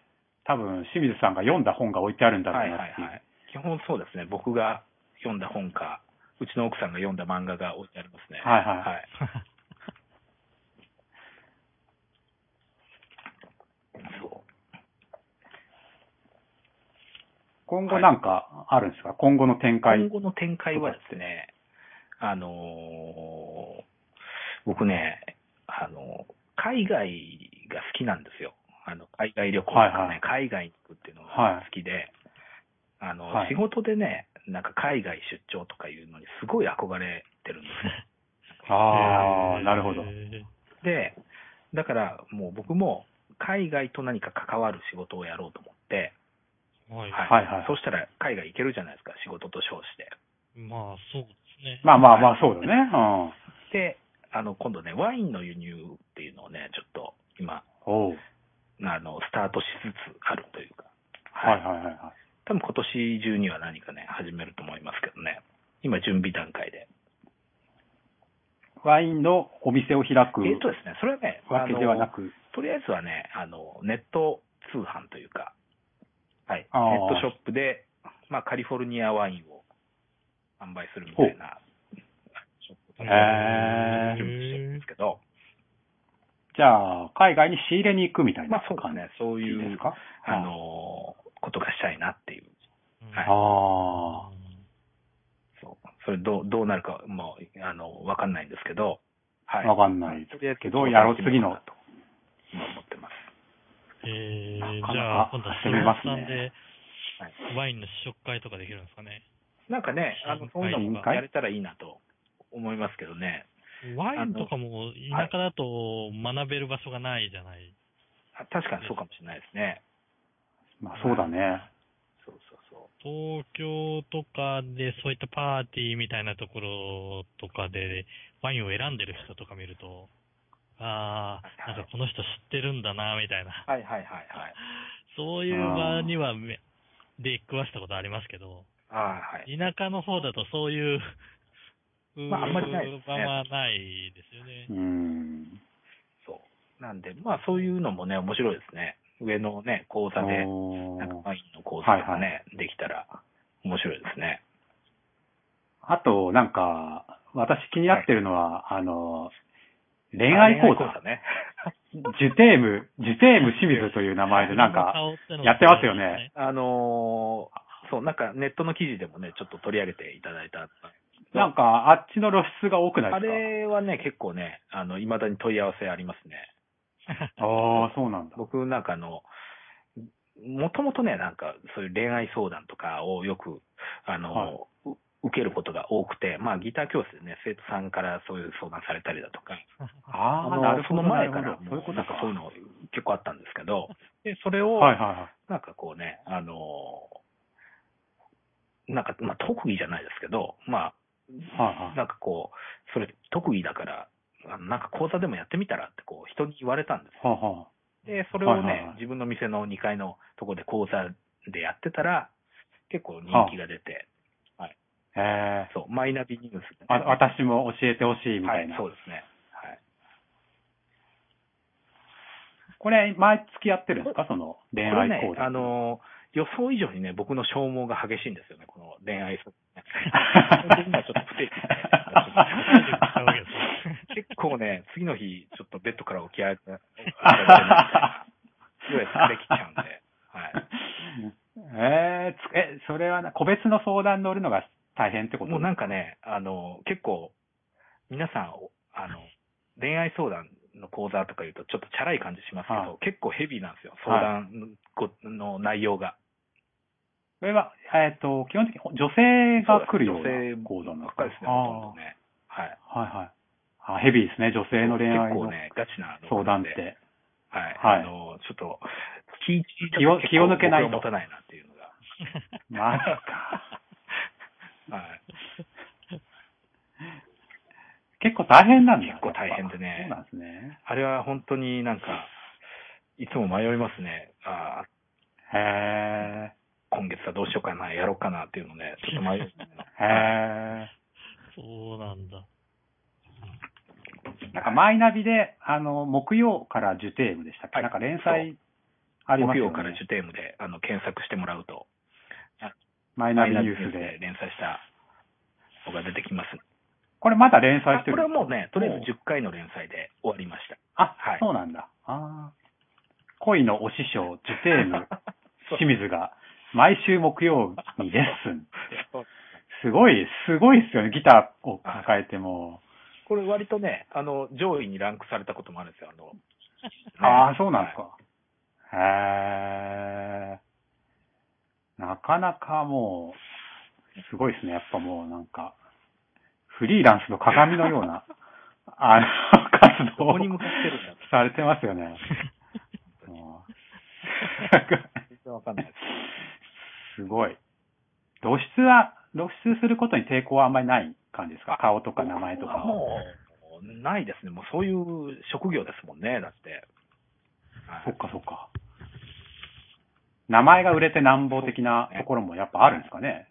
多分清水さんが読んだ本が置いてあるんだろはいうなっていう。はいはい。基本そうですね。僕が読んだ本か、うちの奥さんが読んだ漫画が置いてありますね。はいはいはい。[LAUGHS] そう。今後なんかあるんですか、今後の展開。今後の展開はですね、あのー僕ね、あの海外が好きなんですよ。あの、海外旅行とかね、はいはい海外に行くっていうのが好きで、あの、はい仕事でね、なんか海外出張とかいうのにすごい憧れてるんですよ。[LAUGHS] ああ、なるほど。へで、だからもう僕も海外と何か関わる仕事をやろうと思って、ーはい。はいはいはいそうしたら海外行けるじゃないですか、仕事と称して。まあ、そうですね。まあまあまあ、そうだね。うん。で、あの、今度ね、ワインの輸入っていうのをね、ちょっと今、あの、スタートしつつあるというか、はいはいはいはい。多分今年中には何かね、始めると思いますけどね。今準備段階で。ワインのお店を開くえっとですね、それはね、わけではなく、とりあえずはね、あの、ネット通販というか、はい、ネットショップで、まあ、カリフォルニアワインを販売するみたいな、ショップを準備してるんですけど、じゃあ、海外に仕入れに行くみたいなまあそうです感ね、そういうじです、か？あの、ことがしたいなっていう。うんはいああ。そう。それどう、どうなるか、もう、あの、わかんないんですけど、はい。わかんないけど、やろう次の。と、今思ってます。えー、なかなかじゃあ、今度は遊べますねさんで、ワインの試食会とかできるんですかね。なんかね、あの、そういうのもはいやれたらいいなと思いますけどね。ワインとかも田舎だと学べる場所がないじゃない。あ確かにそうかもしれないですね。まあ、そうだね。そうそうそ東京とかでそういったパーティーみたいなところとかでワインを選んでる人とか見ると、ああ、なんかこの人知ってるんだな、みたいな。う。はいはいはいはい。[LAUGHS] そういう場にはめ出くわしたことありますけど、ああ、はい。田舎の方だとそういう、まああんまりないですね場はないですよねう。ん。そう。なんで、まあそういうのもね、面白いですね。上のね、講座で、おなんかーワインの講座とかね、はいできたら面白いですね。あと、なんか、私気になってるのは、あの、恋愛講座。ね。ジュテーム、ジュテーム清水という名前でなんか、やってますよね。あのーそう、なんかネットの記事でもね、ちょっと取り上げていただいた。なんか、あっちの露出が多くないあですか？れはね、結構ね、あの、未だに問い合わせありますね。[LAUGHS] ああ、そうなんだ。僕なんかあの、もともとね、なんかそういう恋愛相談とかをよく、あの、はいう受けることが多くて、まあギター教室でね、生徒さんからそういう相談されたりだとか、[LAUGHS] ああ、のなるほど。その前からそういうことか。なんかそういうの結構あったんですけど、で、それを、はいはいはい。なんかこうね、あのなんか、まあ特技じゃないですけど、まあ、はいはい。なんかこう、それ特技だから、あのなんか講座でもやってみたらってこう人に言われたんですよ。はあはあで、それをね、はいはいはい自分の店の2階のとこで講座でやってたら、結構人気が出て、へえ。そう、マイナビニュースで、ね。あ私も教えてほしいみはいたいな。、そうですね。はい。これ、毎月やってるんですか？その恋これね愛講、座。あの、予想以上にね、僕の消耗が激しいんですよね、この恋愛。[LAUGHS] 今ちょっと不定期で [LAUGHS] [LAUGHS] 結構ね、[LAUGHS] 次の日、ちょっとベッドから起き上がれないみたいな。すごい疲れ切っちゃうんで。はい。えーつえ、それはな個別の相談乗るのが大変ってこと？もうなんかね、あの、結構、皆さん、あの、恋愛相談の講座とか言うとちょっとチャラい感じしますけど、はい結構ヘビーなんですよ、相談の内容が。それは、えっ、と、基本的に女性が来るよう女性な講座なんばっかりですね、ほとんどね。はい。はいはい。あ、ヘビーですね、女性の恋愛の結構ね、ガチな相談っで。て。はい。はいあの、ちょっと、気気を気を抜けないと持たないなっていうのが。マジか。はい。結構大変なんだ。結構大変でねそうなんですね。あれは本当になんか、いつも迷いますね。ああ、へ今月はどうしようかな、やろうかなっていうのね、ちょっと迷う。[LAUGHS] え。へそうなんだ。え。なんかマイナビで、あの、木曜からジュテームでしたっけ、はいなんか連載ありますよね。木曜からジュテームであの検索してもらうと、マイナビニュースで。連載したのが出てきます。これまだ連載してるれはもうね、とりあえず10回の連載で終わりました。あ、はいそうなんだ。あー恋のお師匠、ジュテーム、[LAUGHS] 清水が、毎週木曜にレッスン。[LAUGHS] すごい、すごいですよね。ギターを抱えても。割とね、あの、上位にランクされたこともあるんですよ。あの、[LAUGHS] ああ、そうなんですはか。へえ。なかなかもう、すごいですね。やっぱもうなんか、フリーランスの鏡のような、[LAUGHS] あの、活動をされてますよね。わかんないです。[LAUGHS] すごい。露出は、露出することに抵抗はあんまりない感じですか？顔とか名前とかを。もう、ないですね。もうそういう職業ですもんね、だって。はいそっかそっか。名前が売れてなんぼ的なところもやっぱあるんですかね？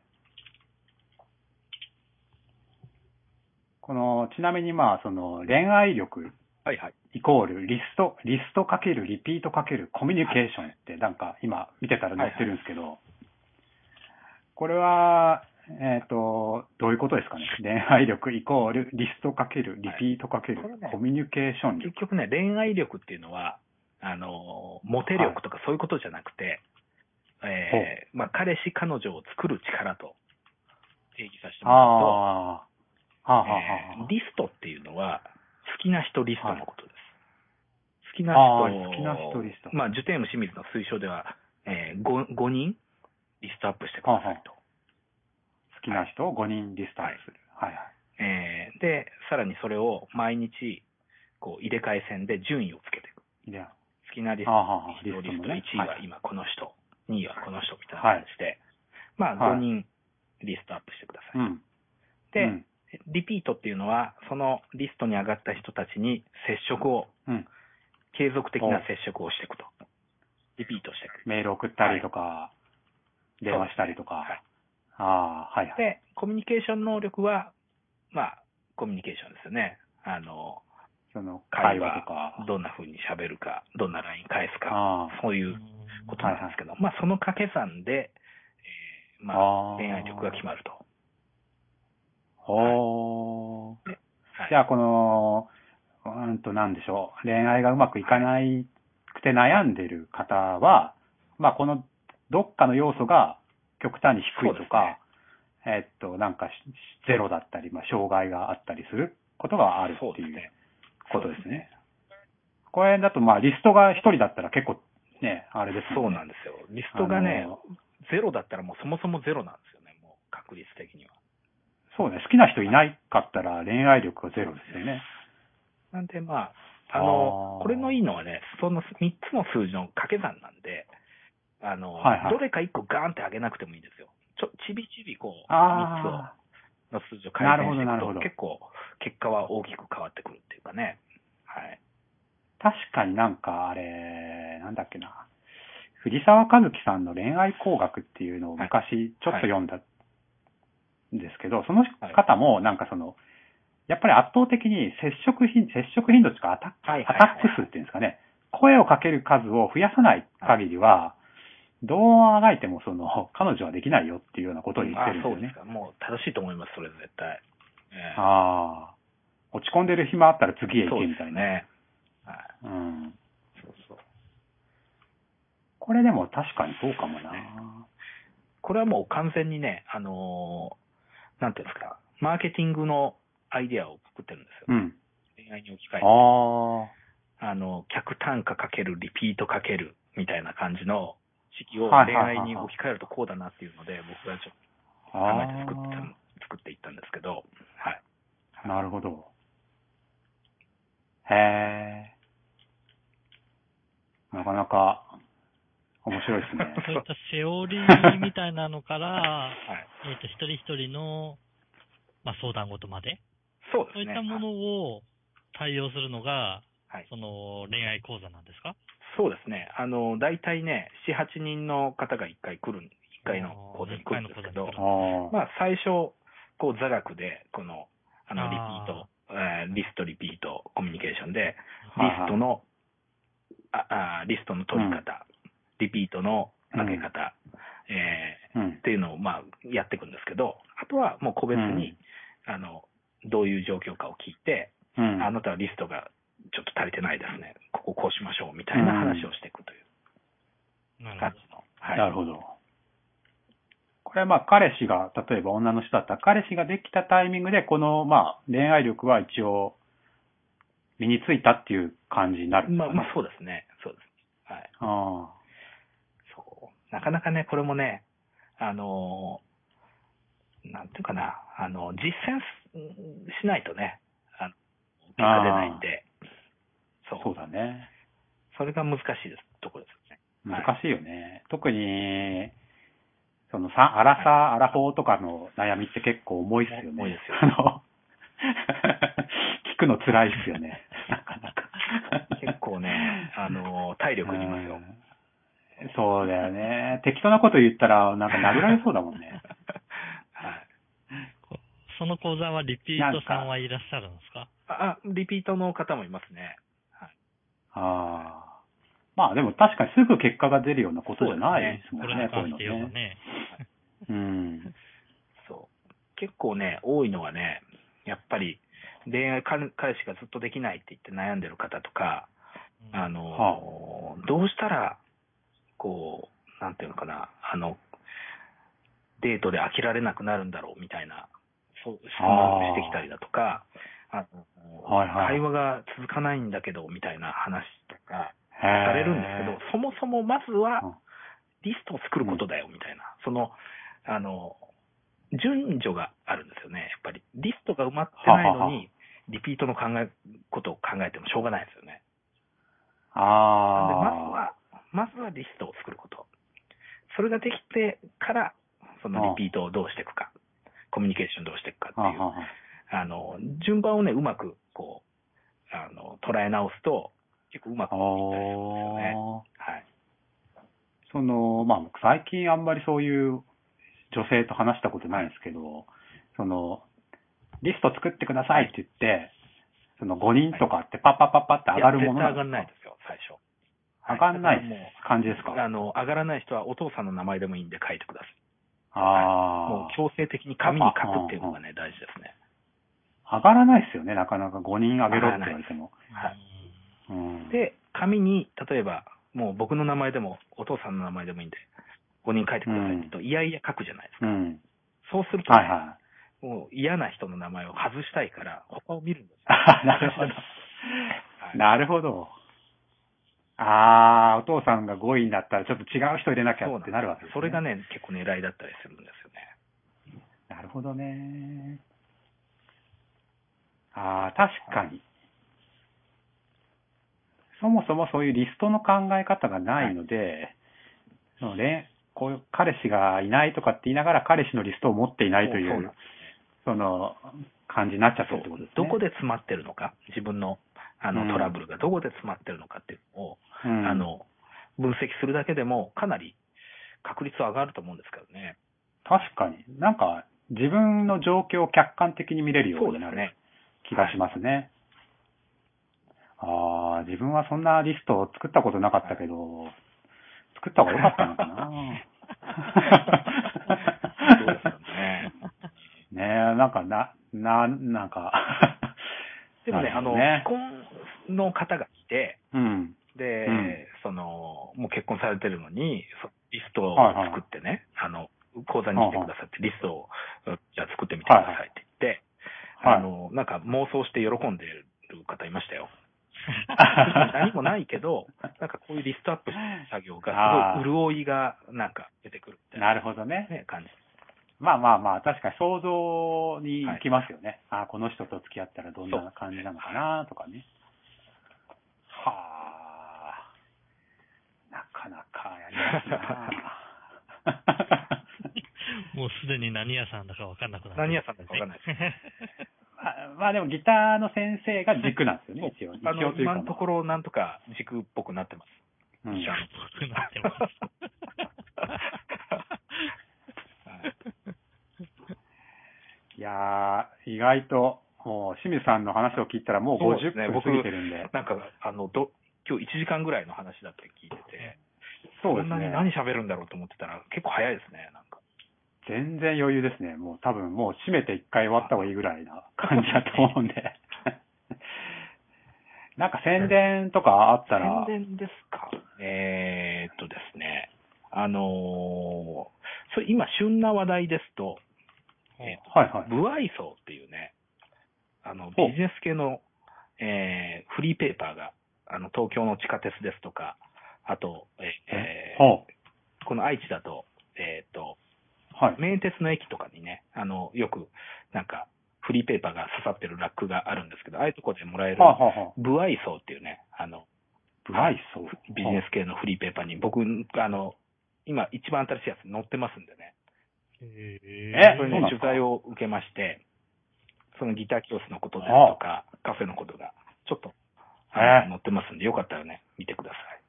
この、ちなみにまあ、その、恋愛力はいはい。イコールリスト、リストかけるリピートかけるコミュニケーションってなんか今見てたら載ってるんですけど、これは、えっ、と、どういうことですかね？恋愛力イコールリストかけるリピートかけるこれねコミュニケーション力。結局ね、恋愛力っていうのは、あの、モテ力とかそういうことじゃなくて、えーまあ、彼氏、彼女を作る力と定義させてあもらうと、あ、はあ、はあ、はあ。えーリストっていうのは、好きな人リストのことです。好きなあ人ー好きな人リスト。まあ、ジュテーム清水の推奨では、えー、5, 5人リストアップしてくださいと。好きな人を5人リストアップする。はいはい。えーで、さらにそれを毎日、こう、入れ替え線で順位をつけていく。いや、好きなリスト、ああはあはあリストリストもね1位ははい今この人、2位はこの人みたいな感じで、まあはい5人リストアップしてください。うん。で、うんリピートっていうのは、そのリストに上がった人たちに接触を、うん継続的な接触をしていくと。リピートしていく。メール送ったりとか、電話したりとか。はいああ、はいはい。で、コミュニケーション能力は、まあ、コミュニケーションですよね。あの、その、会会話話とか。どんな風に喋るか、どんな LINE 返すか、あそういうことなんですけど、まあ、その掛け算で、えーまあ、恋愛力が決まると。あ。ほー。はいじゃあ、この、うんと、なんでしょう。恋愛がうまくいかないくて悩んでる方は、まあ、この、どっかの要素が極端に低いとか、えっと、なんかし、ゼロだったり、まあ、障害があったりすることがあるっていうそうですね。ことですね。これだと、まあ、リストが一人だったら結構、ね、あれですそう。なんですよ。リストがねゼロだったらもうそもそもゼロなんですよね、もう確率的には。そうね。好きな人いないかったら恋愛力がゼロですよね。なんでまあ、あのあーこれのいいのはね、その3つの数字の掛け算なんで、あの、はいはいどれか1個ガーンって上げなくてもいいんですよ。ちょ、ちびちびこう、3あつを、の数字を改善していくと、結構、結果は大きく変わってくるっていうかね。はい。あ、確かになんかあれ、なんだっけな。藤沢和樹さんの恋愛工学っていうのを昔ちょっと読んだんですけど、その方もなんかその、やっぱり圧倒的に接触頻、接触頻度とかアタック、はいはいアタック数っていうんですかね。声をかける数を増やさない限りは、どうあがいてもその、[LAUGHS] 彼女はできないよっていうようなことを言ってあるんですよね。そうですか。もう正しいと思います、それ絶対。ええああ。落ち込んでる暇あったら次へ行そうでけみたいな。すよね。はい。うん。そうそう。これでも確かにそうかもな。ねこれはもう完全にね、あのーなんていうんですか、マーケティングのアイデアを作ってるんですよ。うん。恋愛に置き換えて。ああ。あの、客単価かけるリピートかけるみたいな感じの式を恋愛に置き換えるとこうだなっていうので、僕がちょっと考あえて作ってあ。作っていったんですけど、はい。なるほど。へえ。なかなか面白いですね。[LAUGHS] そういったセオリーみたいなのから、はい。えっ、と、一人一人の、まあ、相談事まで、そうですね。そういったものを対応するのが、はい。その恋愛講座なんですか？そうですね。あの、大体ね、4、8人の方が1回来る、1回の講座に来るんですけどああ。まあ、最初、こう、座学で、この、あの、リピート、えーリスト、リピート、コミュニケーションで、リストの、ああリストの取り方、リピートの上げ方、えーうんっ。ていうのを、まあ、やっていくんですけど、あとはもう個別に、あの、どういう状況かを聞いて、うん。あなたはリストがちょっと足りてないですね。こここうしましょう、みたいな話をしていくというなるほ感じの。はい。なるほど。これはまあ彼氏が、例えば女の人だったら彼氏ができたタイミングで、このまあ恋愛力は一応身についたっていう感じになるんですかね。まあ、まあ、そうですね。そうです。はい。あそう。なかなかね、これもね、あのーなんていうかな、あの、実践ししないとね、あの、結果出ないんで、そう。あ、そうだね。それが難しいです、ところですよね。難しいよね。特に、そのさ、アラサー、アラフォーとかの悩みって結構重いっすよね。重いですよあの、[LAUGHS] 聞くの辛いっすよね。なかなか。結構ね、あのー体力いりますよ。うんそうだよね。適当なこと言ったら、なんか殴られそうだもんね。はい。ど。その講座はリピートさんはいらっしゃるんですかあ、リピートの方もいますね。はい。ああ。まあでも確かにすぐ結果が出るようなことじゃないですもんね、これにこういうね。ね。うん。そう。結構ね、多いのはね、やっぱり、恋愛、彼彼氏がずっとできないって言って悩んでる方とか、うんあの、どうしたら、こう、なんていうのかな、あの、デートで飽きられなくなるんだろうみたいな、そう質問をしてきたりだとか、ああの、はいはい会話が続かないんだけど、みたいな話とかさされるんですけど、そもそもまずうんはリストを作ることだよ、みたいな。その、あの、順序があるんですよね、やっぱり。リストが埋まってないのに、リピートの考え、ことを考えてもしょうがないですよね。なんで、ああ。まずは、まずはリストを作ること。それができてから、そのリピートをどうしていくか、コミュニケーションどうしていくかっていう、あの、順番をね、うまく、こう、あの、捉え直すと、結構うまくいったりするんですよね。はい。その、まあ僕最近あんまりそういう女性と話したことないんですけど、その、リスト作ってくださいって言って、その5人とかってパッパッパッパって上がるものいや絶対上がんんですないですよ、最初。か上がんない感じですか？う、あの、上がらない人はお父さんの名前でもいいんで書いてください。ああ。もう強制的に紙に書くっていうのがね、大事ですね。上がらないですよね、なかなか5人上げろって言われても。はい。うん、で、紙に、例えば、もう僕の名前でも、お父さんの名前でもいいんで、5人書いてくださいって言うと、いやいや書くじゃないですか。うん。そうするとね、はいはい。もう嫌な人の名前を外したいから、他を見るんですよ。あなるほど。はいなるほど。ああ、お父さんが5位になったらちょっと違う人入れなきゃってなるわけです、ね。それがね、結構狙いだったりするんですよね。なるほどね。ああ、確かに。そもそもそういうリストの考え方がないので、その恋こういう彼氏がいないとかって言いながら彼氏のリストを持っていないといそうその感じになっちゃっってことですね。どこで詰まってるのか、自分のあうんのトラブルがどこで詰まってるのかっていうのを、うんあの分析するだけでも、かなり確率は上がると思うんですけどね。確かに。なんか、自分の状況を客観的に見れるよになるそううですね。気がしますね。ああ、自分はそんなリストを作ったことなかったけど、作った方が良かったのかな。そうですよね。[LAUGHS] ねえ、なんかな、な、なんか。でもね、あの、既婚の方が来て、うん。で、うんその、もう結婚されてるのに、そリストをはいはい作ってね、あの、講座に来てくださって、リストを、じゃあ作ってみてくださいって言って、はいあの、なんか妄想して喜んでる方いましたよ。[LAUGHS] 何もないけど、[LAUGHS] なんかこういうリストアップした作業が、すごい潤いがなんか出てくるみたいな、なるほどね。ね、感じ。まあまあまあ、確かに想像に行きますよね。ああ、この人と付き合ったらどんな感じなのかなとかね。はあ。なかなかやりますな [LAUGHS] もうすでに何屋さんだかわかんなくなって何屋さんだかわかんないです。まあまあでもギターの先生が軸なんですよね、一応。一応というか今のところなんとか軸っぽくなってます。うん一緒僕なってます。[LAUGHS] いやー、意外と、もう清水さんの話を聞いたらもう50そうですね分過ぎてるんで。なんか、あの、ど、今日1時間ぐらいの話だって聞いてて、そうですね。こんなに何喋るんだろうと思ってたら、結構早いですね、なんか。全然余裕ですね。もう多分もう閉めて一回終わった方がいいぐらいな感じだと思うんで。[LAUGHS] なんか宣伝とかあったら、宣伝ですか？えー、っとですね、あのーそれ今旬な話題ですと、えーはいはい。ブアイソーっていうね、あの、ビジネス系の、えーフリーペーパーが、あの、東京の地下鉄ですとか、あと、ええ？ーほこの愛知だと、えーっと、う。はい。名鉄の駅とかにね、あの、よく、なんか、フリーペーパーが刺さってるラックがあるんですけど、ああいうとこでもらえる、はあ、はあはあ、ブアイソーっていうね、あの、ブライソー。ビジネス系のフリーペーパーに、僕、あの、今一番新しいやつ載ってますんでね。えそれね、そうなんですか？取材を受けまして、そのギター教室のことですとか、カフェのことが、ちょっと、あのえ載ってますんで、よかったらね、見てください。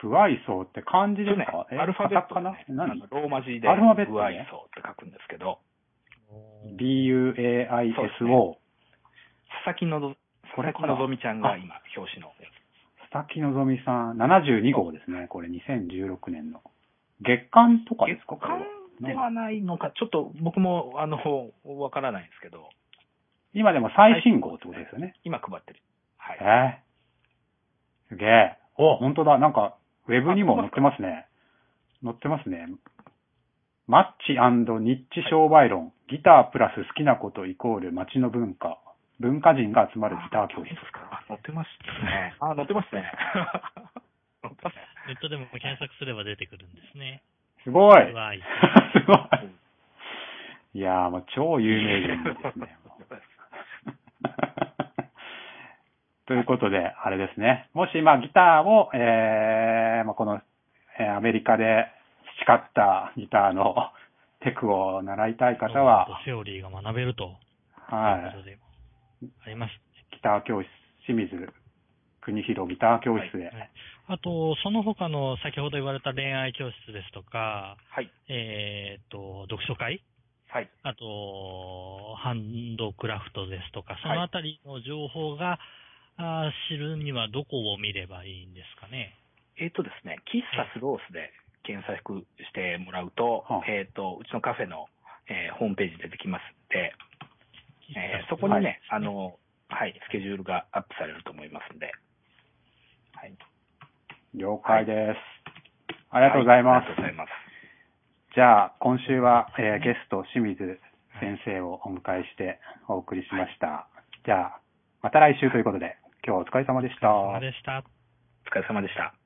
ブライソーって漢字ですねか、えアルファベットカタでね、カナ何あのローマ字で、アルファベットね。ブアイソーって書くんですけど、?B-U-A-I-S-O。佐々木のぞ、これ佐々木のぞみちゃんが今、表紙の。佐々木希さん、72号ですね。これ2016年の。月間とかですか？月間ではないのか、ちょっと僕も、あの、わからないんですけど、今でも最新号ってことですよね。今配ってる。はい。えー、すげえ。お、本当だ。なんか、ウェブにも載ってますね。載ってますね。マッチニッチ商売論。ギタープラス好きなことイコール街の文化。文化人が集まるギター教室。あ載ってましたね。[LAUGHS] あ、載ってます [LAUGHS] ね。ネットでも検索すれば出てくるんですね。すごい。[LAUGHS] すごい。いやー、もう超有名人ですね。ということで、あれですね。もし、まあ、ギターを、えー、まあ、この、えーアメリカで培ったギターの [LAUGHS] テクを習いたい方は、セオリーが学べると。はい。あります。ギター教室、清水国広ギター教室で。はいあと、その他の先ほど言われた恋愛教室ですとか、はい。えっ、と、読書会はい。あと、ハンドクラフトですとか、そはいのあたりの情報が、あー知るにはどこを見ればいいんですかね。えっ、とですね、喫茶スロースで検索してもらうと、はあえっ、と、うちのカフェの、えーホームページ出てきますんで、えーそこにね、あの、はい、スケジュールがアップされると思いますんで。はい。了解です。ありがとうございます。はありがとうございます。じゃあ、今週は、えーゲスト、清水先生をお迎えしてお送りしました。じゃあ、また来週ということで、今日はお疲れ様でした。お疲れ様でした。お疲れ様でした。